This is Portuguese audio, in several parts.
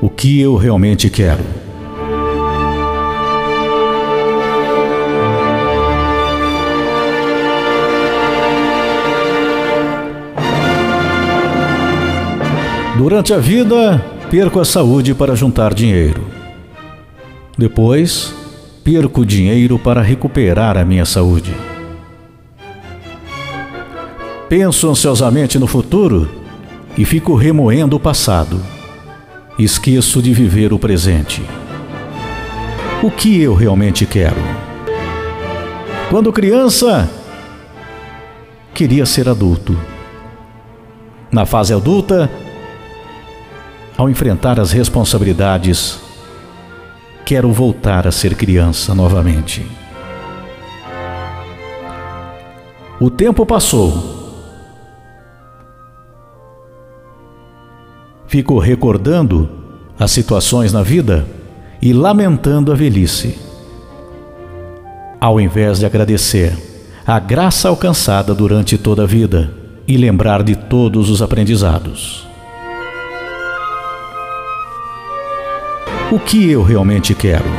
o que eu realmente quero. Durante a vida, perco a saúde para juntar dinheiro. Depois, perco dinheiro para recuperar a minha saúde. Penso ansiosamente no futuro e fico remoendo o passado. Esqueço de viver o presente. O que eu realmente quero? Quando criança, queria ser adulto. Na fase adulta, ao enfrentar as responsabilidades, quero voltar a ser criança novamente. O tempo passou Fico recordando as situações na vida e lamentando a velhice. Ao invés de agradecer a graça alcançada durante toda a vida e lembrar de todos os aprendizados. O que eu realmente quero?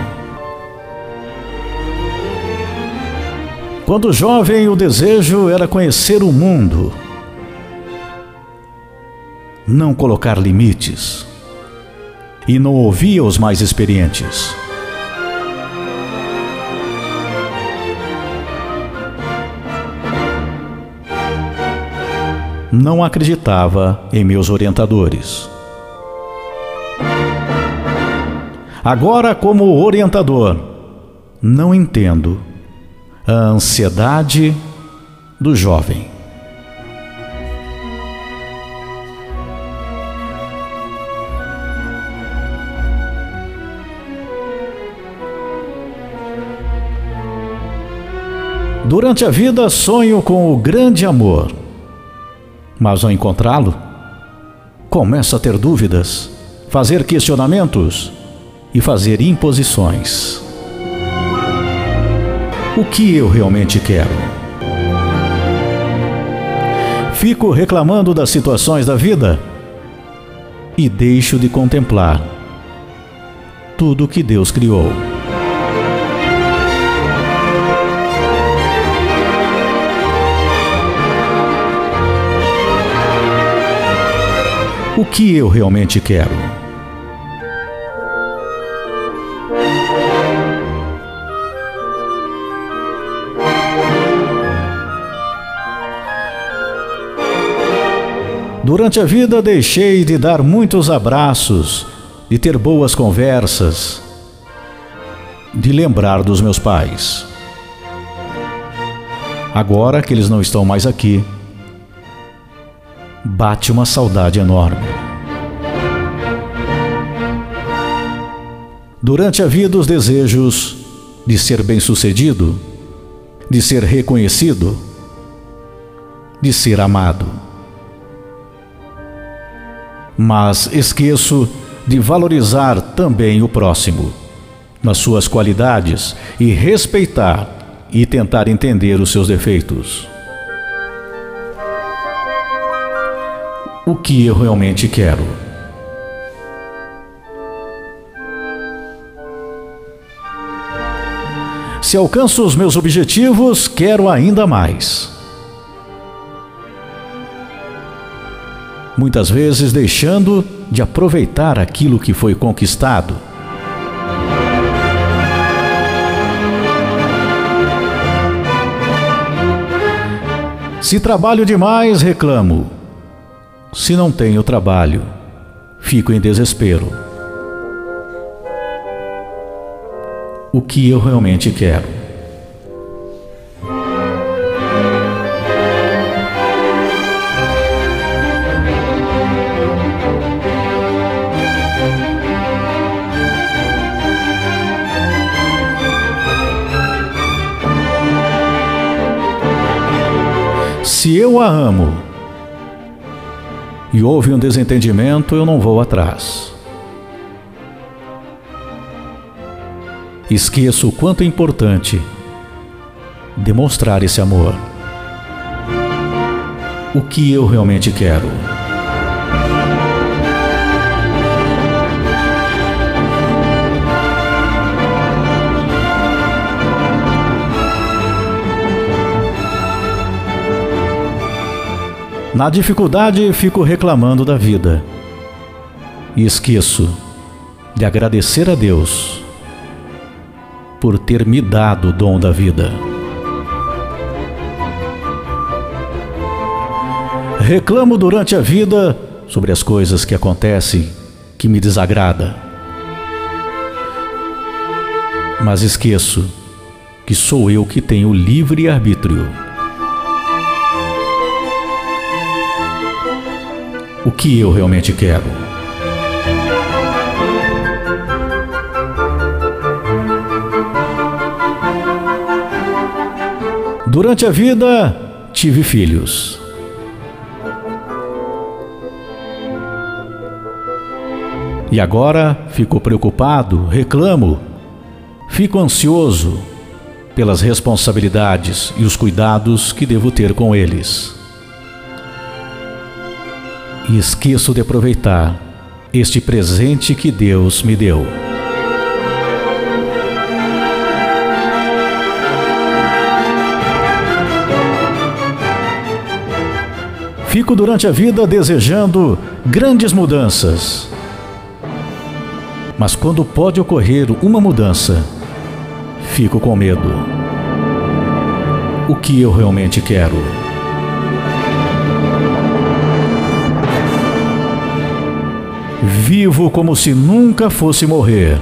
Quando jovem, o desejo era conhecer o mundo não colocar limites e não ouvia os mais experientes. Não acreditava em meus orientadores. Agora, como orientador, não entendo a ansiedade do jovem. Durante a vida sonho com o grande amor, mas ao encontrá-lo, começo a ter dúvidas, fazer questionamentos e fazer imposições. O que eu realmente quero? Fico reclamando das situações da vida e deixo de contemplar tudo que Deus criou. O que eu realmente quero. Durante a vida deixei de dar muitos abraços, de ter boas conversas, de lembrar dos meus pais. Agora que eles não estão mais aqui, bate uma saudade enorme. Durante a vida, os desejos de ser bem-sucedido, de ser reconhecido, de ser amado. Mas esqueço de valorizar também o próximo, nas suas qualidades, e respeitar e tentar entender os seus defeitos. O que eu realmente quero. Se alcanço os meus objetivos, quero ainda mais. Muitas vezes deixando de aproveitar aquilo que foi conquistado. Se trabalho demais, reclamo. Se não tenho trabalho, fico em desespero. O que eu realmente quero? Se eu a amo, e houve um desentendimento, eu não vou atrás. Esqueço o quanto é importante demonstrar esse amor. O que eu realmente quero. Na dificuldade, fico reclamando da vida e esqueço de agradecer a Deus por ter me dado o dom da vida. Reclamo durante a vida sobre as coisas que acontecem que me desagrada. Mas esqueço que sou eu que tenho livre arbítrio. O que eu realmente quero? Durante a vida, tive filhos. E agora fico preocupado, reclamo, fico ansioso pelas responsabilidades e os cuidados que devo ter com eles. E esqueço de aproveitar este presente que Deus me deu. Fico durante a vida desejando grandes mudanças mas quando pode ocorrer uma mudança, fico com medo. O que eu realmente quero? Vivo como se nunca fosse morrer,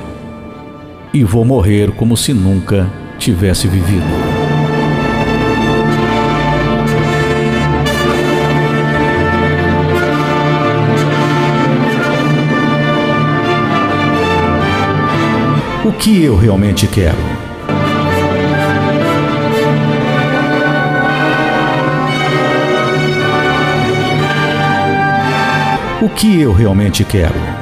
e vou morrer como se nunca tivesse vivido. o que eu realmente quero. O que eu realmente quero.